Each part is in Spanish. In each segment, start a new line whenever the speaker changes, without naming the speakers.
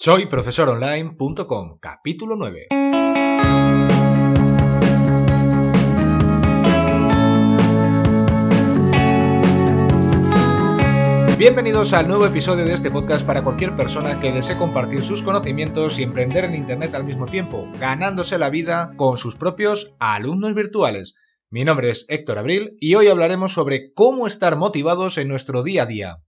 Soy profesoronline.com, capítulo 9. Bienvenidos al nuevo episodio de este podcast para cualquier persona que desee compartir sus conocimientos y emprender en Internet al mismo tiempo, ganándose la vida con sus propios alumnos virtuales. Mi nombre es Héctor Abril y hoy hablaremos sobre cómo estar motivados en nuestro día a día.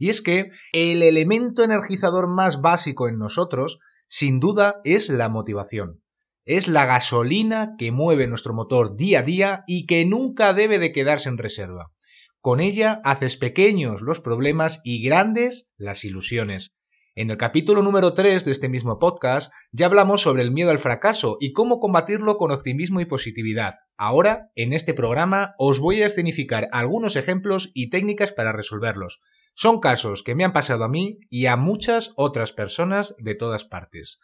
Y es que el elemento energizador más básico en nosotros, sin duda, es la motivación. Es la gasolina que mueve nuestro motor día a día y que nunca debe de quedarse en reserva. Con ella haces pequeños los problemas y grandes las ilusiones. En el capítulo número 3 de este mismo podcast ya hablamos sobre el miedo al fracaso y cómo combatirlo con optimismo y positividad. Ahora, en este programa, os voy a escenificar algunos ejemplos y técnicas para resolverlos. Son casos que me han pasado a mí y a muchas otras personas de todas partes.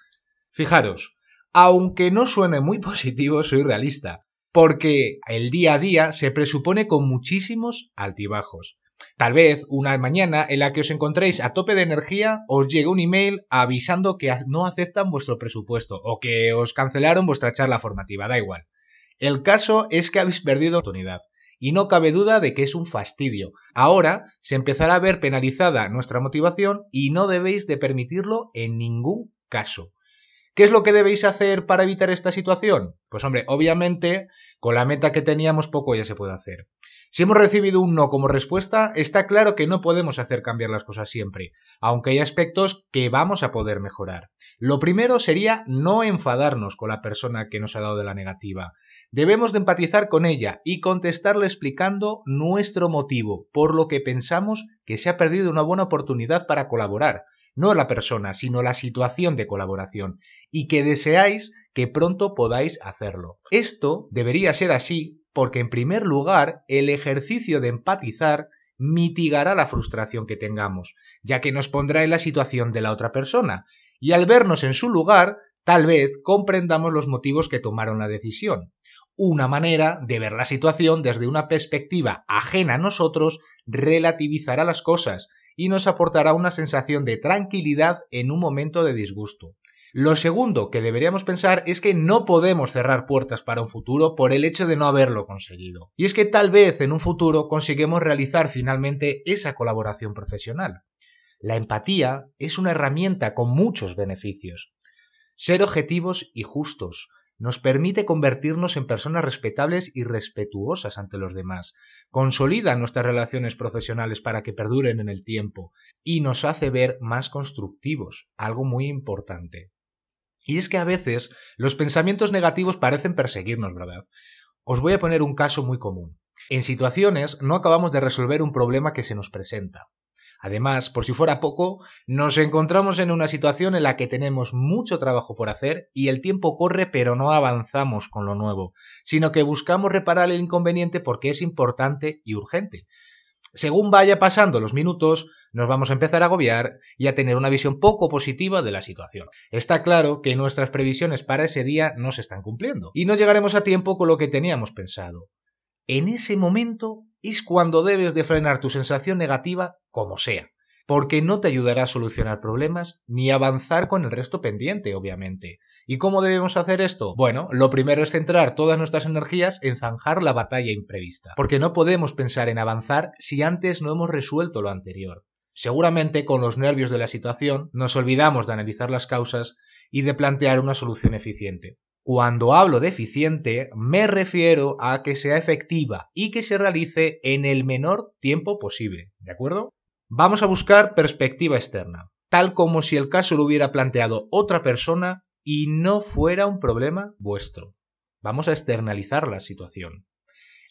Fijaros, aunque no suene muy positivo, soy realista, porque el día a día se presupone con muchísimos altibajos. Tal vez una mañana en la que os encontréis a tope de energía os llegue un email avisando que no aceptan vuestro presupuesto o que os cancelaron vuestra charla formativa, da igual. El caso es que habéis perdido oportunidad y no cabe duda de que es un fastidio. Ahora se empezará a ver penalizada nuestra motivación y no debéis de permitirlo en ningún caso. ¿Qué es lo que debéis hacer para evitar esta situación? Pues hombre, obviamente con la meta que teníamos poco ya se puede hacer. Si hemos recibido un no como respuesta, está claro que no podemos hacer cambiar las cosas siempre, aunque hay aspectos que vamos a poder mejorar. Lo primero sería no enfadarnos con la persona que nos ha dado de la negativa. Debemos de empatizar con ella y contestarle explicando nuestro motivo, por lo que pensamos que se ha perdido una buena oportunidad para colaborar, no la persona, sino la situación de colaboración, y que deseáis que pronto podáis hacerlo. Esto debería ser así porque en primer lugar el ejercicio de empatizar mitigará la frustración que tengamos, ya que nos pondrá en la situación de la otra persona, y al vernos en su lugar, tal vez comprendamos los motivos que tomaron la decisión. Una manera de ver la situación desde una perspectiva ajena a nosotros relativizará las cosas y nos aportará una sensación de tranquilidad en un momento de disgusto. Lo segundo que deberíamos pensar es que no podemos cerrar puertas para un futuro por el hecho de no haberlo conseguido. Y es que tal vez en un futuro consigamos realizar finalmente esa colaboración profesional. La empatía es una herramienta con muchos beneficios. Ser objetivos y justos nos permite convertirnos en personas respetables y respetuosas ante los demás, consolida nuestras relaciones profesionales para que perduren en el tiempo y nos hace ver más constructivos, algo muy importante. Y es que a veces los pensamientos negativos parecen perseguirnos, ¿verdad? Os voy a poner un caso muy común. En situaciones no acabamos de resolver un problema que se nos presenta. Además, por si fuera poco, nos encontramos en una situación en la que tenemos mucho trabajo por hacer y el tiempo corre pero no avanzamos con lo nuevo, sino que buscamos reparar el inconveniente porque es importante y urgente. Según vaya pasando los minutos, nos vamos a empezar a agobiar y a tener una visión poco positiva de la situación. Está claro que nuestras previsiones para ese día no se están cumpliendo y no llegaremos a tiempo con lo que teníamos pensado. En ese momento es cuando debes de frenar tu sensación negativa como sea, porque no te ayudará a solucionar problemas ni avanzar con el resto pendiente, obviamente. ¿Y cómo debemos hacer esto? Bueno, lo primero es centrar todas nuestras energías en zanjar la batalla imprevista, porque no podemos pensar en avanzar si antes no hemos resuelto lo anterior. Seguramente con los nervios de la situación nos olvidamos de analizar las causas y de plantear una solución eficiente. Cuando hablo de eficiente me refiero a que sea efectiva y que se realice en el menor tiempo posible, ¿de acuerdo? Vamos a buscar perspectiva externa, tal como si el caso lo hubiera planteado otra persona y no fuera un problema vuestro. Vamos a externalizar la situación.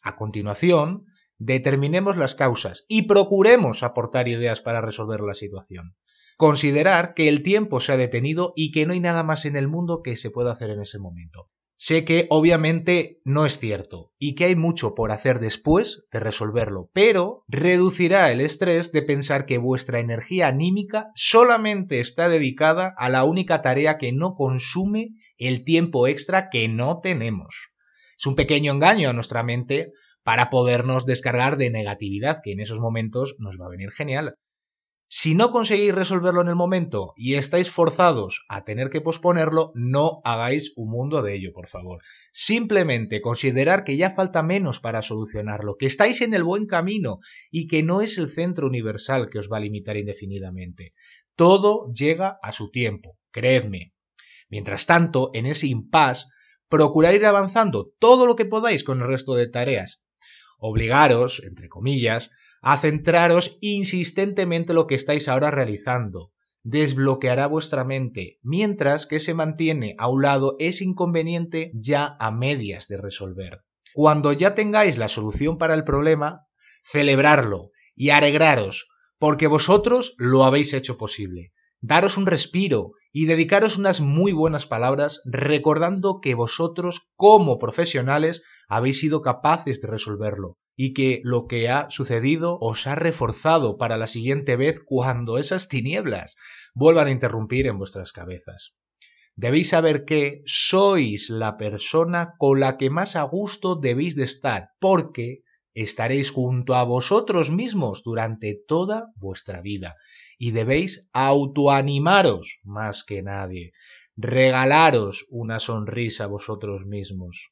A continuación, determinemos las causas y procuremos aportar ideas para resolver la situación. Considerar que el tiempo se ha detenido y que no hay nada más en el mundo que se pueda hacer en ese momento. Sé que obviamente no es cierto y que hay mucho por hacer después de resolverlo, pero reducirá el estrés de pensar que vuestra energía anímica solamente está dedicada a la única tarea que no consume el tiempo extra que no tenemos. Es un pequeño engaño a nuestra mente para podernos descargar de negatividad, que en esos momentos nos va a venir genial. Si no conseguís resolverlo en el momento y estáis forzados a tener que posponerlo, no hagáis un mundo de ello, por favor. Simplemente considerar que ya falta menos para solucionarlo, que estáis en el buen camino y que no es el centro universal que os va a limitar indefinidamente. Todo llega a su tiempo, creedme. Mientras tanto, en ese impasse, procurad ir avanzando todo lo que podáis con el resto de tareas. Obligaros, entre comillas, a centraros insistentemente en lo que estáis ahora realizando. Desbloqueará vuestra mente, mientras que se mantiene a un lado ese inconveniente ya a medias de resolver. Cuando ya tengáis la solución para el problema, celebrarlo y alegraros, porque vosotros lo habéis hecho posible. Daros un respiro y dedicaros unas muy buenas palabras recordando que vosotros como profesionales habéis sido capaces de resolverlo y que lo que ha sucedido os ha reforzado para la siguiente vez cuando esas tinieblas vuelvan a interrumpir en vuestras cabezas. Debéis saber que sois la persona con la que más a gusto debéis de estar, porque estaréis junto a vosotros mismos durante toda vuestra vida y debéis autoanimaros más que nadie, regalaros una sonrisa a vosotros mismos.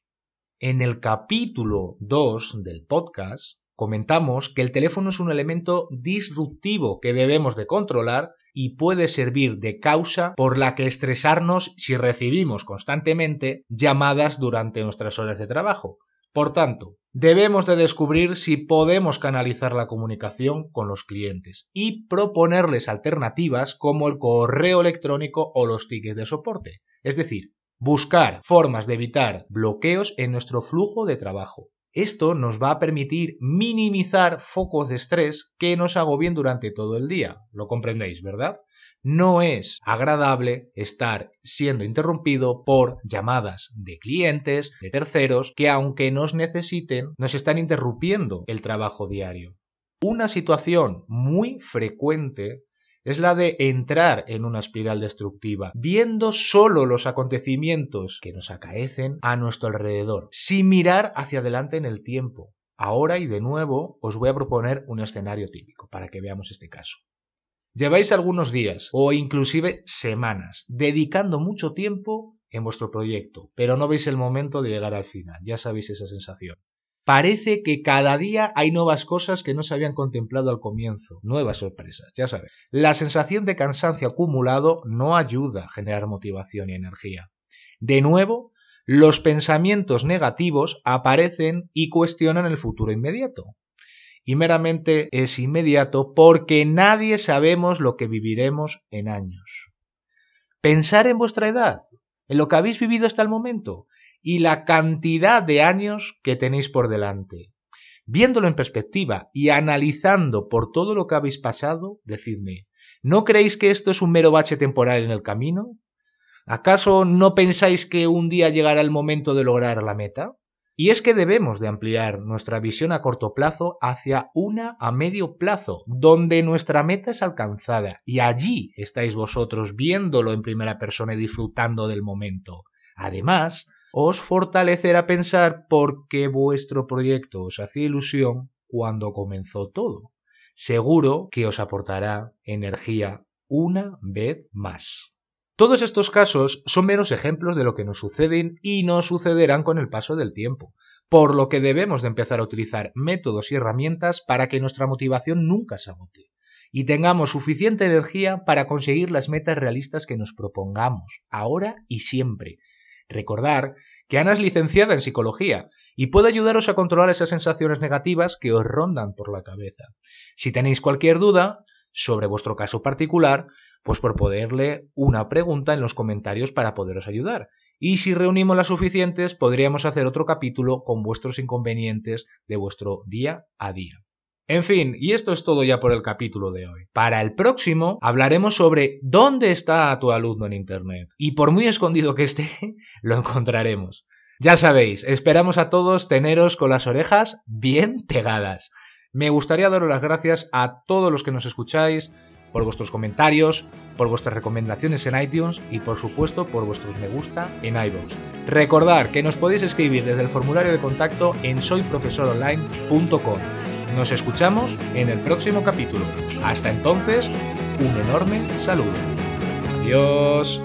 En el capítulo 2 del podcast comentamos que el teléfono es un elemento disruptivo que debemos de controlar y puede servir de causa por la que estresarnos si recibimos constantemente llamadas durante nuestras horas de trabajo. Por tanto, debemos de descubrir si podemos canalizar la comunicación con los clientes y proponerles alternativas como el correo electrónico o los tickets de soporte. Es decir, buscar formas de evitar bloqueos en nuestro flujo de trabajo. Esto nos va a permitir minimizar focos de estrés que nos agobien durante todo el día. Lo comprendéis, ¿verdad? No es agradable estar siendo interrumpido por llamadas de clientes, de terceros, que aunque nos necesiten, nos están interrumpiendo el trabajo diario. Una situación muy frecuente es la de entrar en una espiral destructiva, viendo solo los acontecimientos que nos acaecen a nuestro alrededor, sin mirar hacia adelante en el tiempo. Ahora y de nuevo os voy a proponer un escenario típico para que veamos este caso. Lleváis algunos días o inclusive semanas dedicando mucho tiempo en vuestro proyecto, pero no veis el momento de llegar al final, ya sabéis esa sensación. Parece que cada día hay nuevas cosas que no se habían contemplado al comienzo, nuevas sorpresas, ya sabéis. La sensación de cansancio acumulado no ayuda a generar motivación y energía. De nuevo, los pensamientos negativos aparecen y cuestionan el futuro inmediato y meramente es inmediato porque nadie sabemos lo que viviremos en años. Pensar en vuestra edad, en lo que habéis vivido hasta el momento y la cantidad de años que tenéis por delante. Viéndolo en perspectiva y analizando por todo lo que habéis pasado, decidme, ¿no creéis que esto es un mero bache temporal en el camino? ¿Acaso no pensáis que un día llegará el momento de lograr la meta? Y es que debemos de ampliar nuestra visión a corto plazo hacia una a medio plazo, donde nuestra meta es alcanzada y allí estáis vosotros viéndolo en primera persona y disfrutando del momento. Además, os fortalecerá pensar por qué vuestro proyecto os hacía ilusión cuando comenzó todo. Seguro que os aportará energía una vez más. Todos estos casos son meros ejemplos de lo que nos suceden y nos sucederán con el paso del tiempo, por lo que debemos de empezar a utilizar métodos y herramientas para que nuestra motivación nunca se agote y tengamos suficiente energía para conseguir las metas realistas que nos propongamos, ahora y siempre. Recordar que Ana es licenciada en psicología y puede ayudaros a controlar esas sensaciones negativas que os rondan por la cabeza. Si tenéis cualquier duda sobre vuestro caso particular, pues por poderle una pregunta en los comentarios para poderos ayudar. Y si reunimos las suficientes, podríamos hacer otro capítulo con vuestros inconvenientes de vuestro día a día. En fin, y esto es todo ya por el capítulo de hoy. Para el próximo hablaremos sobre dónde está tu alumno en Internet. Y por muy escondido que esté, lo encontraremos. Ya sabéis, esperamos a todos teneros con las orejas bien pegadas. Me gustaría daros las gracias a todos los que nos escucháis, por vuestros comentarios, por vuestras recomendaciones en iTunes y por supuesto por vuestros me gusta en iVoox. Recordad que nos podéis escribir desde el formulario de contacto en soyprofesoronline.com. Nos escuchamos en el próximo capítulo. Hasta entonces, un enorme saludo. Adiós.